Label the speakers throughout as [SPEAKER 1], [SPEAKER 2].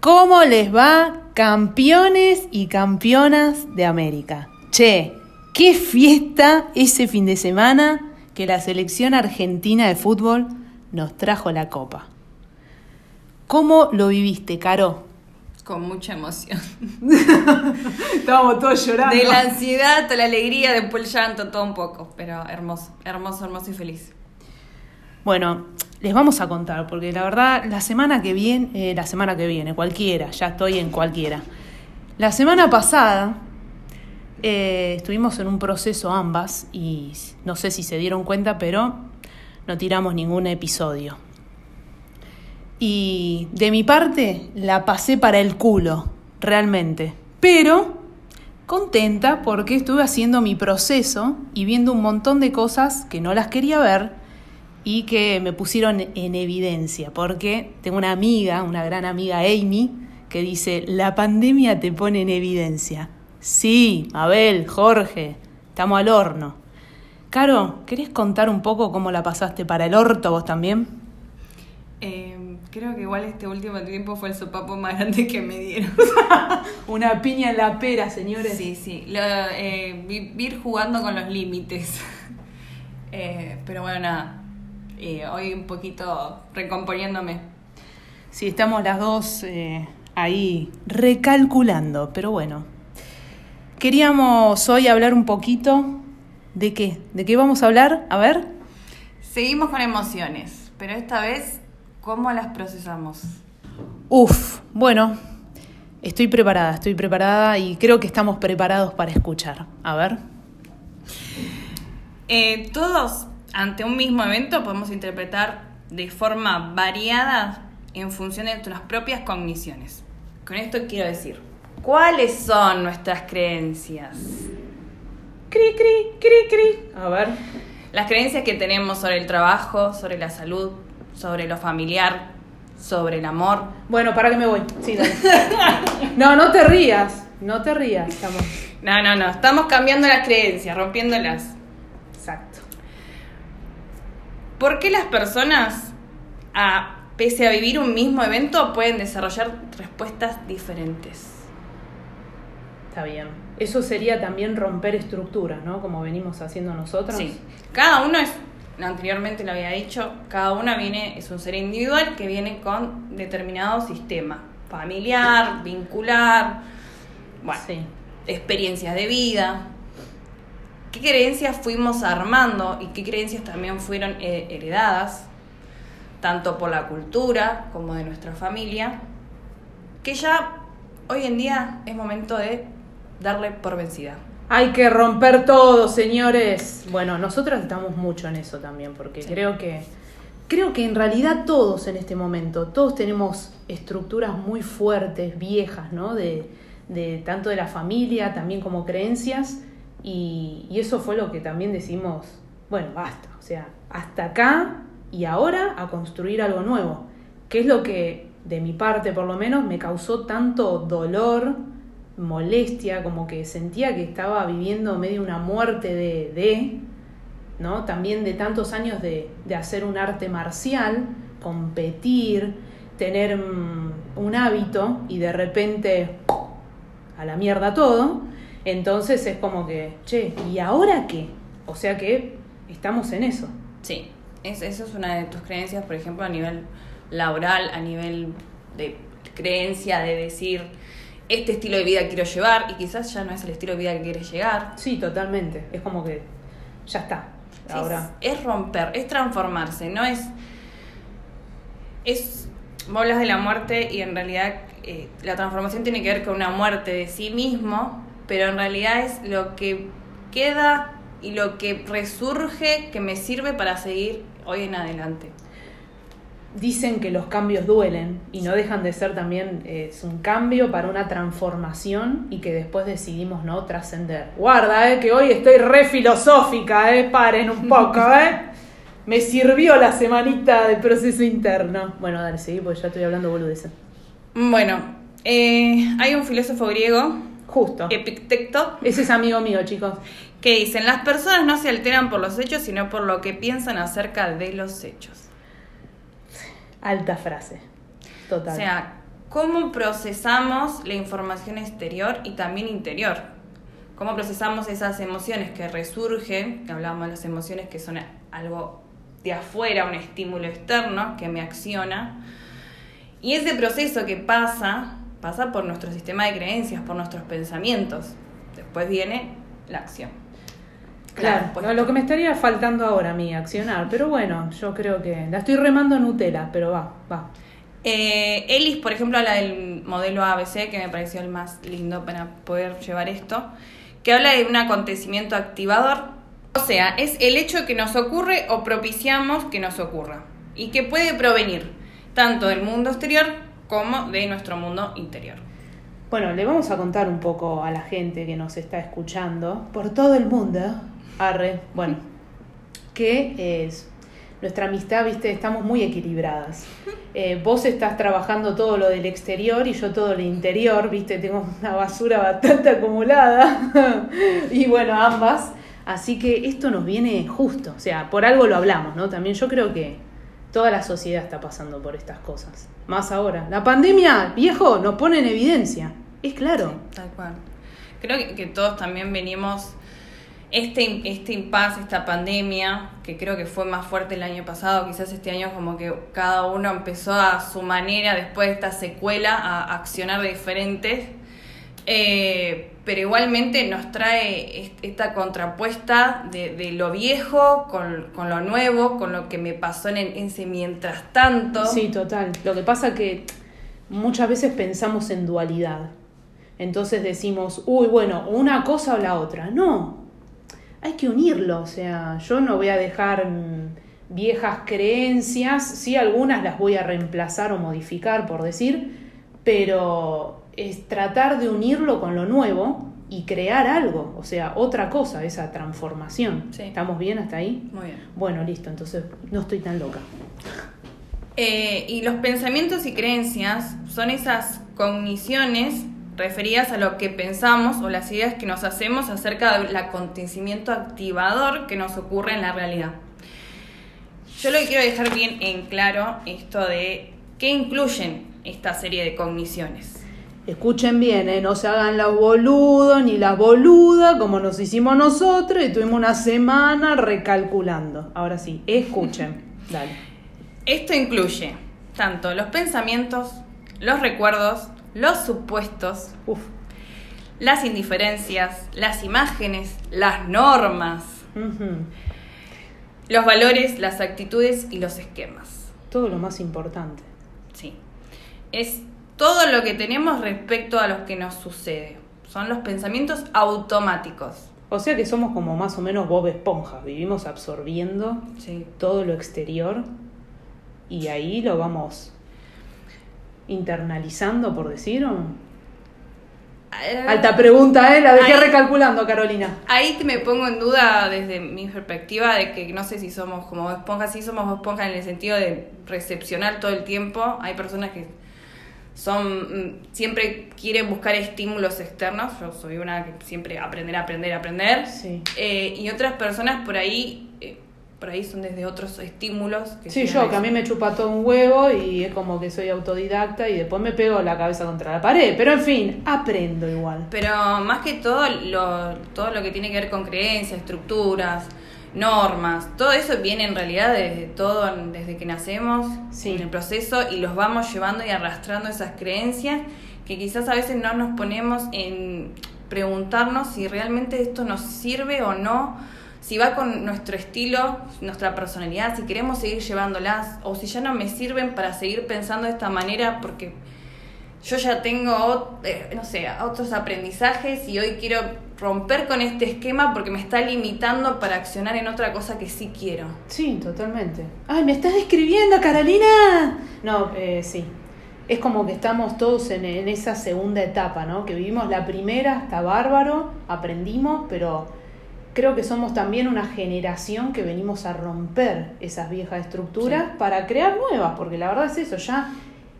[SPEAKER 1] ¿Cómo les va, campeones y campeonas de América? Che, qué fiesta ese fin de semana que la selección argentina de fútbol nos trajo la copa. ¿Cómo lo viviste, Caro?
[SPEAKER 2] Con mucha emoción.
[SPEAKER 1] Estábamos todos llorando.
[SPEAKER 2] De la ansiedad, toda la alegría, después el llanto, todo un poco. Pero hermoso, hermoso, hermoso y feliz.
[SPEAKER 1] Bueno, les vamos a contar, porque la verdad, la semana que viene, eh, la semana que viene, cualquiera, ya estoy en cualquiera. La semana pasada eh, estuvimos en un proceso ambas y no sé si se dieron cuenta, pero no tiramos ningún episodio. Y de mi parte la pasé para el culo, realmente. Pero contenta porque estuve haciendo mi proceso y viendo un montón de cosas que no las quería ver y que me pusieron en evidencia, porque tengo una amiga, una gran amiga Amy, que dice, la pandemia te pone en evidencia. Sí, Abel, Jorge, estamos al horno. Caro, ¿querés contar un poco cómo la pasaste para el orto vos también?
[SPEAKER 2] Eh, creo que igual este último tiempo fue el sopapo más grande que me dieron.
[SPEAKER 1] Una piña en la pera, señores.
[SPEAKER 2] Sí, sí. Lo, eh, vivir jugando con los límites. Eh, pero bueno, nada eh, hoy un poquito recomponiéndome.
[SPEAKER 1] Sí, estamos las dos eh, ahí recalculando, pero bueno. Queríamos hoy hablar un poquito de qué, de qué vamos a hablar, a ver.
[SPEAKER 2] Seguimos con emociones, pero esta vez, ¿cómo las procesamos?
[SPEAKER 1] Uf, bueno, estoy preparada, estoy preparada y creo que estamos preparados para escuchar. A ver.
[SPEAKER 2] Eh, todos ante un mismo evento podemos interpretar de forma variada en función de nuestras propias cogniciones. Con esto quiero decir, ¿cuáles son nuestras creencias?
[SPEAKER 1] Cri, cri, cri, cri. A ver.
[SPEAKER 2] Las creencias que tenemos sobre el trabajo, sobre la salud, sobre lo familiar, sobre el amor.
[SPEAKER 1] Bueno, para que me voy. Sí, no, no te rías. No te rías. Estamos.
[SPEAKER 2] No, no, no. Estamos cambiando las creencias, rompiéndolas. ¿Por qué las personas, a, pese a vivir un mismo evento, pueden desarrollar respuestas diferentes?
[SPEAKER 1] Está bien. Eso sería también romper estructuras, ¿no? Como venimos haciendo nosotros.
[SPEAKER 2] Sí. Cada uno es, anteriormente lo había dicho, cada uno viene, es un ser individual que viene con determinado sistema. Familiar, vincular, bueno,
[SPEAKER 1] Sí.
[SPEAKER 2] experiencias de vida. ¿Qué creencias fuimos armando y qué creencias también fueron eh, heredadas, tanto por la cultura como de nuestra familia, que ya hoy en día es momento de darle por vencida?
[SPEAKER 1] Hay que romper todo, señores. Bueno, nosotros estamos mucho en eso también, porque
[SPEAKER 2] Sí.
[SPEAKER 1] creo que creo que en realidad todos en este momento, todos tenemos estructuras muy fuertes, viejas, ¿no? De, de tanto de la familia, también como creencias, y, eso fue lo que también decimos, bueno, basta, o sea, hasta acá y ahora a construir algo nuevo, que es lo que de mi parte por lo menos me causó tanto dolor, molestia, como que sentía que estaba viviendo medio una muerte de, de ¿no? También de tantos años de, de hacer un arte marcial, competir, tener mm, un hábito y de repente a la mierda todo. Entonces es como que, che, ¿y ahora qué? O sea que estamos en eso.
[SPEAKER 2] Sí, es, eso es una de tus creencias, por ejemplo, a nivel laboral, a nivel de creencia de decir, este estilo de vida quiero llevar y quizás ya no es el estilo de vida que quieres llegar.
[SPEAKER 1] Sí, totalmente. Es como que ya está. Ahora.
[SPEAKER 2] Es, es romper, es transformarse, no es... Es... Vos hablas de la muerte y en realidad eh, la transformación tiene que ver con una muerte de sí mismo, pero en realidad es lo que queda y lo que resurge que me sirve para seguir hoy en adelante.
[SPEAKER 1] Dicen que los cambios duelen y no dejan de ser también eh, es un cambio para una transformación y que después decidimos no trascender. Guarda, eh, que hoy estoy re filosófica, eh, paren un poco, eh. Me sirvió la semanita de proceso interno. Bueno, dale, seguí, porque ya estoy hablando boludeces.
[SPEAKER 2] Bueno, eh, hay un filósofo griego,
[SPEAKER 1] Justo.
[SPEAKER 2] Epicteto,
[SPEAKER 1] Ese es amigo mío, chicos.
[SPEAKER 2] que dicen, las personas no se alteran por los hechos, sino por lo que piensan acerca de los hechos.
[SPEAKER 1] Alta frase. Total.
[SPEAKER 2] O sea, cómo procesamos la información exterior y también interior. Cómo procesamos esas emociones que resurgen, que hablamos de las emociones que son algo de afuera, un estímulo externo que me acciona. Y ese proceso que pasa, pasa por nuestro sistema de creencias, por nuestros pensamientos. Después viene la acción.
[SPEAKER 1] Claro, lo que me estaría faltando ahora a mí, accionar. Pero bueno, yo creo que la estoy remando en Nutella, pero va, va.
[SPEAKER 2] Eh, Ellis, por ejemplo, habla del modelo ABC, que me pareció el más lindo para poder llevar esto, que habla de un acontecimiento activador. O sea, es el hecho que nos ocurre o propiciamos que nos ocurra. Y que puede provenir tanto del mundo exterior como de nuestro mundo interior.
[SPEAKER 1] Bueno, le vamos a contar un poco a la gente que nos está escuchando por todo el mundo Arre, bueno, que es nuestra amistad, viste, estamos muy equilibradas. Eh, vos estás trabajando todo lo del exterior y yo todo lo interior, viste, tengo una basura bastante acumulada. y bueno, ambas. Así que esto nos viene justo, o sea, por algo lo hablamos, ¿no? También yo creo que toda la sociedad está pasando por estas cosas. Más ahora. La pandemia, viejo, nos pone en evidencia. Es claro.
[SPEAKER 2] tal cual. Creo que todos también venimos este, este impasse, esta pandemia, que creo que fue más fuerte el año pasado, quizás este año como que cada uno empezó a su manera, después de esta secuela, a accionar diferentes, eh, pero igualmente nos trae esta contrapuesta de, lo viejo con, lo nuevo, con lo que me pasó en, en ese mientras tanto.
[SPEAKER 1] Sí, total. Lo que pasa que muchas veces pensamos en dualidad. Entonces decimos, uy, bueno, una cosa o la otra. No, hay que unirlo, o sea, yo no voy a dejar mm, viejas creencias, sí algunas las voy a reemplazar o modificar, por decir, pero es tratar de unirlo con lo nuevo y crear algo, o sea, otra cosa, esa transformación. ¿Estamos bien hasta ahí?
[SPEAKER 2] Muy bien.
[SPEAKER 1] Bueno, listo, entonces no estoy tan loca.
[SPEAKER 2] Eh, y los pensamientos y creencias son esas cogniciones referidas a lo que pensamos o las ideas que nos hacemos acerca del acontecimiento activador que nos ocurre en la realidad. Yo lo que quiero dejar bien en claro esto de qué incluyen esta serie de cogniciones.
[SPEAKER 1] Escuchen bien, ¿eh? no se hagan los boludos ni las boludas como nos hicimos nosotros y tuvimos una semana recalculando. Ahora sí, escuchen. Dale.
[SPEAKER 2] Esto incluye tanto los pensamientos, los recuerdos, los supuestos, las indiferencias, las imágenes, las normas, los valores, las actitudes y los esquemas.
[SPEAKER 1] Todo lo más importante.
[SPEAKER 2] Sí. Es todo lo que tenemos respecto a lo que nos sucede. Son los pensamientos automáticos.
[SPEAKER 1] O sea que somos como más o menos Bob Esponja, vivimos absorbiendo todo lo exterior y ahí lo vamos internalizando, por decir? Eh, Alta pregunta, ¿eh? La dejé recalculando, Carolina.
[SPEAKER 2] Ahí me pongo en duda desde mi perspectiva de que no sé si somos como esponjas, sí somos esponjas en el sentido de recepcionar todo el tiempo. Hay personas que son mm, siempre quieren buscar estímulos externos. Yo soy una que siempre aprender, aprender, aprender.
[SPEAKER 1] Sí.
[SPEAKER 2] Eh, y otras personas por ahí eh, por ahí son desde otros estímulos.
[SPEAKER 1] Que sí, yo, que a mí me chupa todo un huevo y es como que soy autodidacta y después me pego la cabeza contra la pared. Pero en fin, aprendo igual.
[SPEAKER 2] Pero más que todo lo, todo lo que tiene que ver con creencias, estructuras, normas, todo eso viene en realidad desde todo, desde que nacemos, en el proceso, y los vamos llevando y arrastrando esas creencias que quizás a veces no nos ponemos en preguntarnos si realmente esto nos sirve o no si va con nuestro estilo, nuestra personalidad, si queremos seguir llevándolas o si ya no me sirven para seguir pensando de esta manera porque yo ya tengo, eh, no sé, otros aprendizajes y hoy quiero romper con este esquema porque me está limitando para accionar en otra cosa que sí quiero.
[SPEAKER 1] Sí, totalmente. Ay, ¿me estás describiendo, Carolina? No, eh, sí. Es como que estamos todos en, en esa segunda etapa, ¿no? Que vivimos la primera, está bárbaro, aprendimos, pero creo que somos también una generación que venimos a romper esas viejas estructuras para crear nuevas, porque la verdad es eso, ya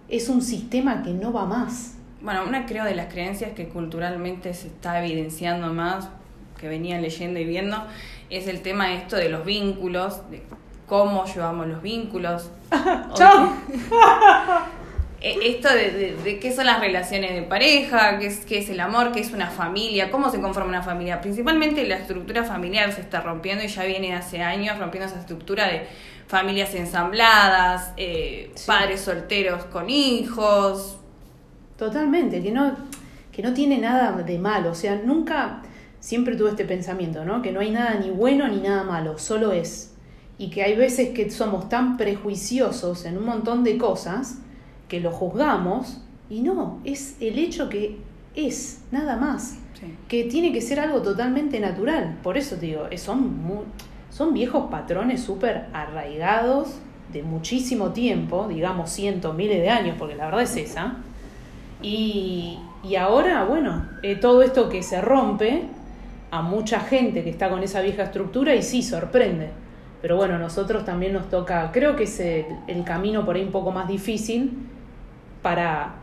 [SPEAKER 1] es un sistema que no va más.
[SPEAKER 2] Bueno, una creo de las creencias que culturalmente se está evidenciando más, que venían leyendo y viendo, es el tema esto de los vínculos, de cómo llevamos los vínculos.
[SPEAKER 1] ¡Chao!
[SPEAKER 2] eh, esto de, de, qué son las relaciones de pareja, qué es, qué es el amor, qué es una familia, cómo se conforma una familia. Principalmente la estructura familiar se está rompiendo y ya viene hace años rompiendo esa estructura de familias ensambladas, eh, padres solteros con hijos.
[SPEAKER 1] Totalmente, que no, que no tiene nada de malo. O sea, nunca, siempre tuve este pensamiento, ¿no? Que no hay nada ni bueno ni nada malo, solo es. Y que hay veces que somos tan prejuiciosos en un montón de cosas que lo juzgamos y no, es el hecho que es, nada más. Que tiene que ser algo totalmente natural. Por eso te digo, son muy, son viejos patrones súper arraigados de muchísimo tiempo, digamos cientos, miles de años, porque la verdad es esa. Y, y ahora, bueno, eh, todo esto que se rompe a mucha gente que está con esa vieja estructura y sí, sorprende. Pero bueno, nosotros también nos toca, creo que es el, camino por ahí un poco más difícil para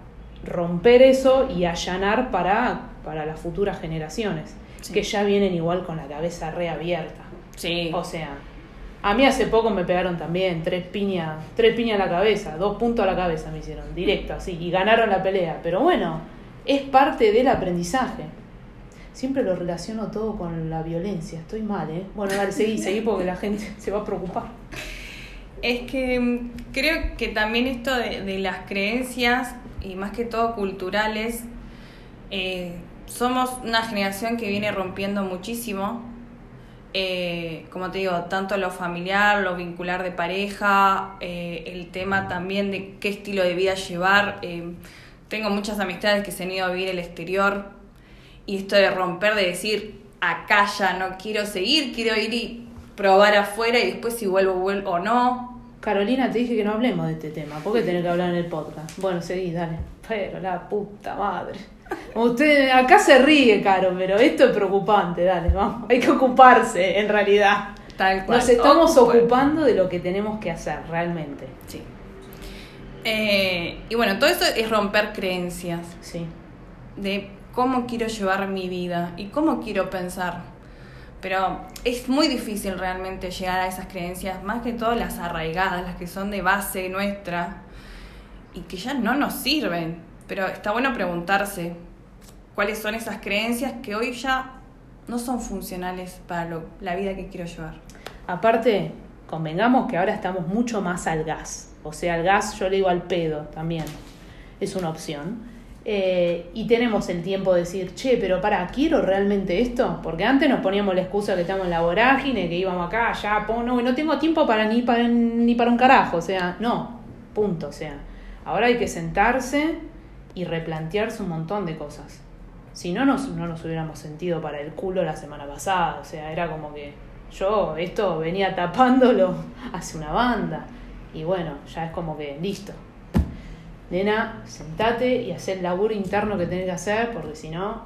[SPEAKER 1] romper eso y allanar para, para las futuras generaciones, que ya vienen igual con la cabeza reabierta.
[SPEAKER 2] Sí.
[SPEAKER 1] O sea, a mí hace poco me pegaron también tres piñas, tres piñas a la cabeza, dos puntos a la cabeza me hicieron, directo así, y ganaron la pelea. Pero bueno, es parte del aprendizaje. Siempre lo relaciono todo con la violencia, estoy mal, ¿eh? Bueno, dale, seguí, seguí porque la gente se va a preocupar.
[SPEAKER 2] Es que mm, creo que también esto de, las creencias, y más que todo culturales, eh, somos una generación que viene rompiendo muchísimo eh, como te digo, tanto lo familiar, lo vincular de pareja, eh, el tema también de qué estilo de vida llevar. Eh, tengo muchas amistades que se han ido a vivir el exterior y esto de romper, de decir, acá ya no quiero seguir, quiero ir y probar afuera y después si vuelvo, vuelvo o no.
[SPEAKER 1] Carolina, te dije que no hablemos de este tema, ¿por qué tenés que hablar en el podcast? Bueno, seguí, dale. Pero la puta madre. Usted, acá se ríe, Caro, pero esto es preocupante, dale, vamos. Hay que ocuparse, en realidad.
[SPEAKER 2] Tal cual.
[SPEAKER 1] Nos estamos ocupando de lo que tenemos que hacer, realmente.
[SPEAKER 2] Sí. Eh, y bueno, todo eso es romper creencias.
[SPEAKER 1] Sí.
[SPEAKER 2] De cómo quiero llevar mi vida y cómo quiero pensar. Pero es muy difícil realmente llegar a esas creencias, más que todo las arraigadas, las que son de base nuestra y que ya no nos sirven pero está bueno preguntarse cuáles son esas creencias que hoy ya no son funcionales para la vida que quiero llevar.
[SPEAKER 1] Aparte, convengamos que ahora estamos mucho más al gas. O sea, al gas yo le digo al pedo también. Es una opción. Eh, y tenemos el tiempo de decir, che, pero para, ¿quiero realmente esto? Porque antes nos poníamos la excusa que estamos en la vorágine, que íbamos acá, allá, no, no tengo tiempo para ni, para ni para un carajo. O sea, no, punto. O sea, ahora hay que sentarse y replantearse un montón de cosas. Si no nos, no nos hubiéramos sentido para el culo la semana pasada, o sea, era como que yo esto venía tapándolo hace una banda y bueno, ya es como que listo. Nena, sentate y haz el laburo interno que tenés que hacer porque si no,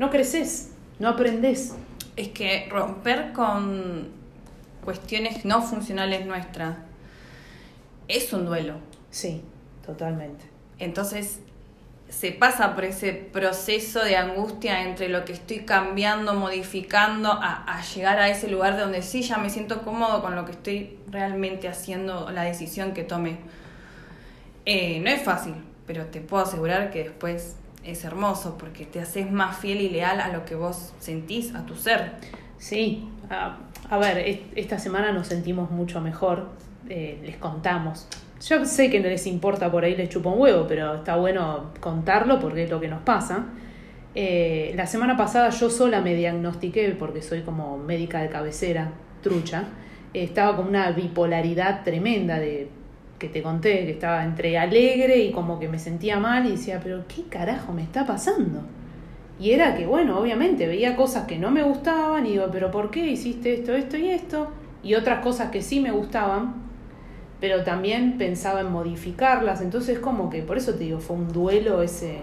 [SPEAKER 1] no creces, no aprendes.
[SPEAKER 2] Es que romper con cuestiones no funcionales nuestras es un duelo.
[SPEAKER 1] Sí, totalmente.
[SPEAKER 2] Entonces, se pasa por ese proceso de angustia entre lo que estoy cambiando, modificando, a, llegar a ese lugar donde sí ya me siento cómodo con lo que estoy realmente haciendo, la decisión que tome. Eh, no es fácil, pero te puedo asegurar que después es hermoso porque te haces más fiel y leal a lo que vos sentís, a tu ser.
[SPEAKER 1] Sí, a, ver, esta semana nos sentimos mucho mejor, eh, les contamos yo sé que no les importa por ahí, les chupa un huevo, pero está bueno contarlo porque es lo que nos pasa. Eh, la semana pasada yo sola me diagnostiqué, porque soy como médica de cabecera, trucha, estaba con una bipolaridad tremenda de que te conté, que estaba entre alegre y como que me sentía mal y decía, pero ¿qué carajo me está pasando? Y era que, bueno, obviamente veía cosas que no me gustaban y digo, pero ¿por qué hiciste esto, esto y esto? Y otras cosas que sí me gustaban, pero también pensaba en modificarlas, entonces como que, por eso te digo, fue un duelo ese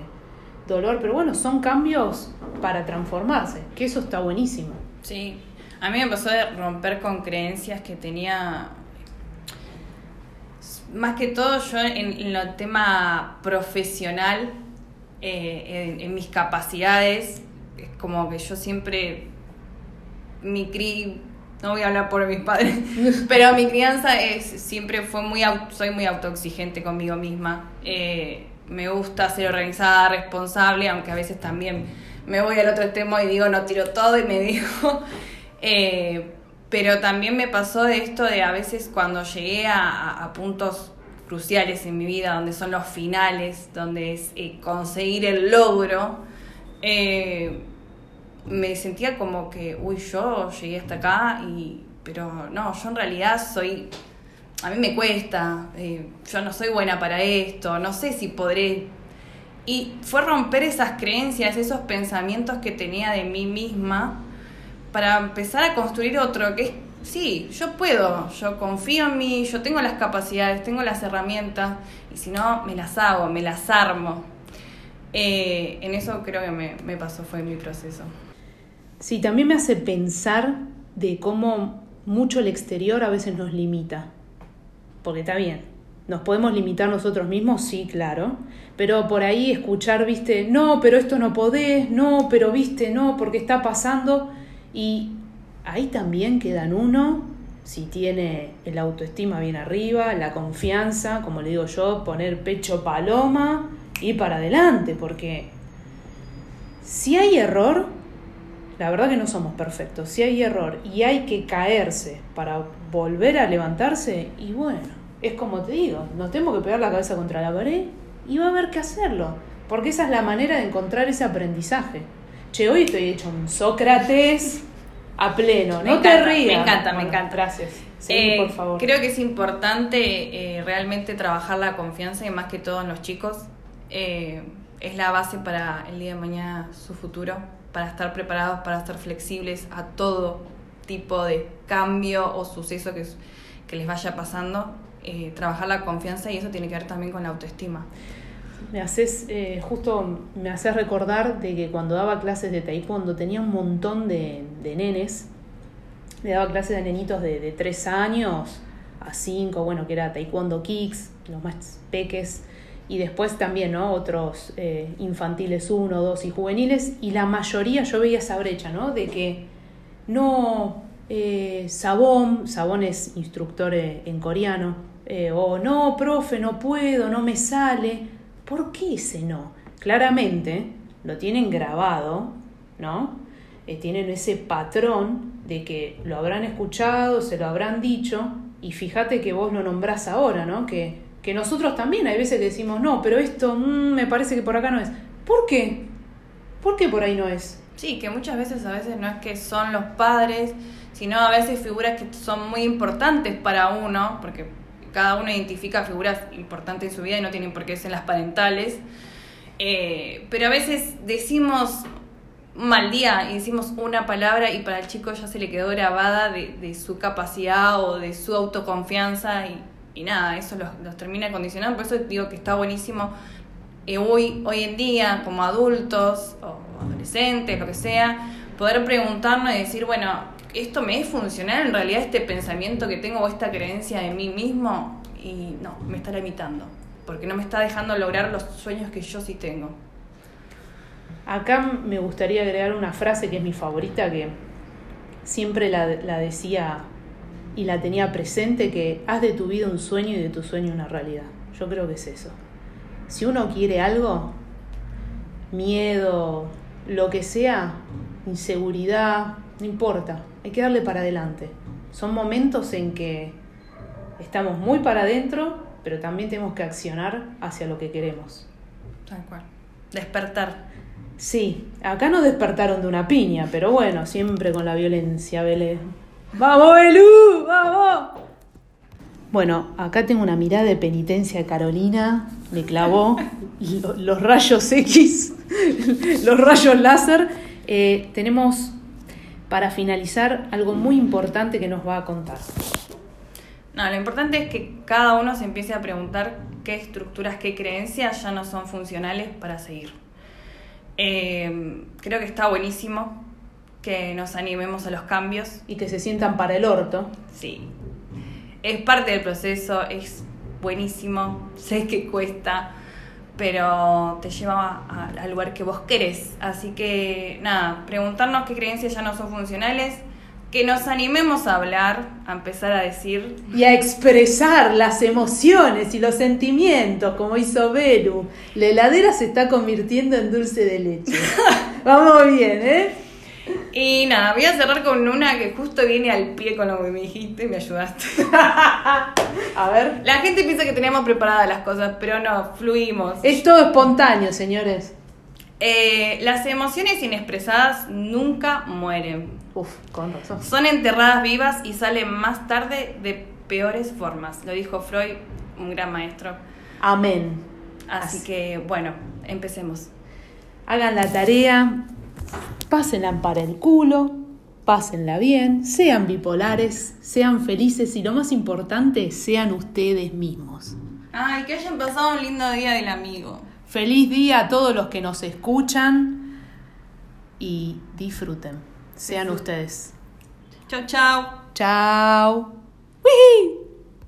[SPEAKER 1] dolor, pero bueno, son cambios para transformarse, que eso está buenísimo.
[SPEAKER 2] Sí, a mí me pasó de romper con creencias que tenía, más que todo yo en, en lo tema profesional, eh, en, mis capacidades, es como que yo siempre, mi cri no voy a hablar por mis padres, pero mi crianza es siempre fue muy, soy muy autoexigente conmigo misma. Eh, me gusta ser organizada, responsable, aunque a veces también me voy al otro extremo y digo no tiro todo y me digo... Eh, pero también me pasó de esto de a veces cuando llegué a, puntos cruciales en mi vida, donde son los finales, donde es eh, conseguir el logro, eh, me sentía como que, uy, yo llegué hasta acá, y, pero no, yo en realidad soy, a mí me cuesta, eh, yo no soy buena para esto, no sé si podré. Y fue romper esas creencias, esos pensamientos que tenía de mí misma para empezar a construir otro, que es, sí, yo puedo, yo confío en mí, yo tengo las capacidades, tengo las herramientas, y si no, me las hago, me las armo. Eh, en eso creo que me, me pasó, fue mi proceso.
[SPEAKER 1] Sí, también me hace pensar de cómo mucho el exterior a veces nos limita. Porque está bien, nos podemos limitar nosotros mismos, sí, claro. Pero por ahí escuchar, viste, no, pero esto no podés, no, pero viste, no, porque está pasando. Y ahí también quedan uno, si tiene el autoestima bien arriba, la confianza, como le digo yo, poner pecho paloma y para adelante, porque si hay error, la verdad que no somos perfectos. Si hay error y hay que caerse para volver a levantarse, y bueno, es como te digo, nos tenemos que pegar la cabeza contra la pared y va a haber que hacerlo. Porque esa es la manera de encontrar ese aprendizaje. Che, hoy estoy hecho un Sócrates a pleno, no te rías.
[SPEAKER 2] Me encanta, me encanta.
[SPEAKER 1] Gracias.
[SPEAKER 2] Sí, por favor. Creo que es importante eh, realmente trabajar la confianza y más que todo en los chicos. Eh, es la base para el día de mañana, su futuro para estar preparados, para estar flexibles a todo tipo de cambio o suceso que, que les vaya pasando, eh, trabajar la confianza y eso tiene que ver también con la autoestima.
[SPEAKER 1] Me haces, eh, justo me haces recordar de que cuando daba clases de taekwondo tenía un montón de, nenes, le daba clases de nenitos de, de 3 años a 5, bueno, que era taekwondo kicks, los más peques, y después también ¿no? otros eh, infantiles 1, 2 y juveniles, y la mayoría yo veía esa brecha, ¿no? De que no, eh, Sabón, Sabón es instructor eh, en coreano, eh, o no, profe, no puedo, no me sale. ¿Por qué ese no? Claramente lo tienen grabado, ¿no? tienen ese patrón de que lo habrán escuchado, se lo habrán dicho, y fíjate que vos lo nombrás ahora, ¿no? Que que nosotros también hay veces que decimos, no, pero esto mm, me parece que por acá no es. ¿Por qué? ¿Por qué por ahí no es?
[SPEAKER 2] Sí, que muchas veces a veces no es que son los padres, sino a veces figuras que son muy importantes para uno, porque cada uno identifica figuras importantes en su vida y no tienen por qué ser las parentales. Eh, pero a veces decimos mal día y decimos una palabra y para el chico ya se le quedó grabada de, de su capacidad o de su autoconfianza y nada, eso los, los termina condicionando. Por eso digo que está buenísimo eh, hoy, hoy en día, como adultos o adolescentes, lo que sea, poder preguntarnos y decir, bueno, ¿esto me es funcional en realidad este pensamiento que tengo o esta creencia de mí mismo? Y no, me está limitando, porque no me está dejando lograr los sueños que yo sí tengo.
[SPEAKER 1] Acá me gustaría agregar una frase que es mi favorita, que siempre la, la decía y la tenía presente que haz de tu vida un sueño y de tu sueño una realidad. Yo creo que es eso. Si uno quiere algo, miedo, lo que sea, inseguridad, no importa, hay que darle para adelante. Son momentos en que estamos muy para adentro, pero también tenemos que accionar hacia lo que queremos.
[SPEAKER 2] Tal cual. Despertar.
[SPEAKER 1] Sí, acá no despertaron de una piña, pero bueno, siempre con la violencia, Belén. ¡Vamos, Belú! ¡Vamos! Bueno, acá tengo una mirada de penitencia de Carolina, me clavó los rayos X, los rayos láser. Eh, tenemos para finalizar algo muy importante que nos va a contar.
[SPEAKER 2] No, lo importante es que cada uno se empiece a preguntar qué estructuras, qué creencias ya no son funcionales para seguir. Eh, creo que está buenísimo que nos animemos a los cambios.
[SPEAKER 1] Y que se sientan para el orto.
[SPEAKER 2] Sí. Es parte del proceso, es buenísimo, sé que cuesta, pero te lleva al lugar que vos querés. Así que nada, preguntarnos qué creencias ya no son funcionales, que nos animemos a hablar, a empezar a decir.
[SPEAKER 1] Y a expresar las emociones y los sentimientos, como hizo Belu. La heladera se está convirtiendo en dulce de leche. Vamos bien, ¿eh?
[SPEAKER 2] Y nada, voy a cerrar con una que justo viene al pie con lo que me dijiste y me ayudaste.
[SPEAKER 1] a ver.
[SPEAKER 2] La gente piensa que teníamos preparadas las cosas, pero no, fluimos.
[SPEAKER 1] Es todo espontáneo, señores.
[SPEAKER 2] Eh, las emociones inexpresadas nunca mueren.
[SPEAKER 1] Uf, con razón.
[SPEAKER 2] Son enterradas vivas y salen más tarde de peores formas. Lo dijo Freud, un gran maestro.
[SPEAKER 1] Amén.
[SPEAKER 2] Así, que, bueno, empecemos.
[SPEAKER 1] Hagan la tarea, pásenla para el culo, pásenla bien, sean bipolares, sean felices y lo más importante, sean ustedes mismos.
[SPEAKER 2] Ay, que hayan pasado un lindo día del amigo.
[SPEAKER 1] Feliz día a todos los que nos escuchan y disfruten. Sean ustedes.
[SPEAKER 2] Chao, chao.
[SPEAKER 1] Chao. ¡Wii!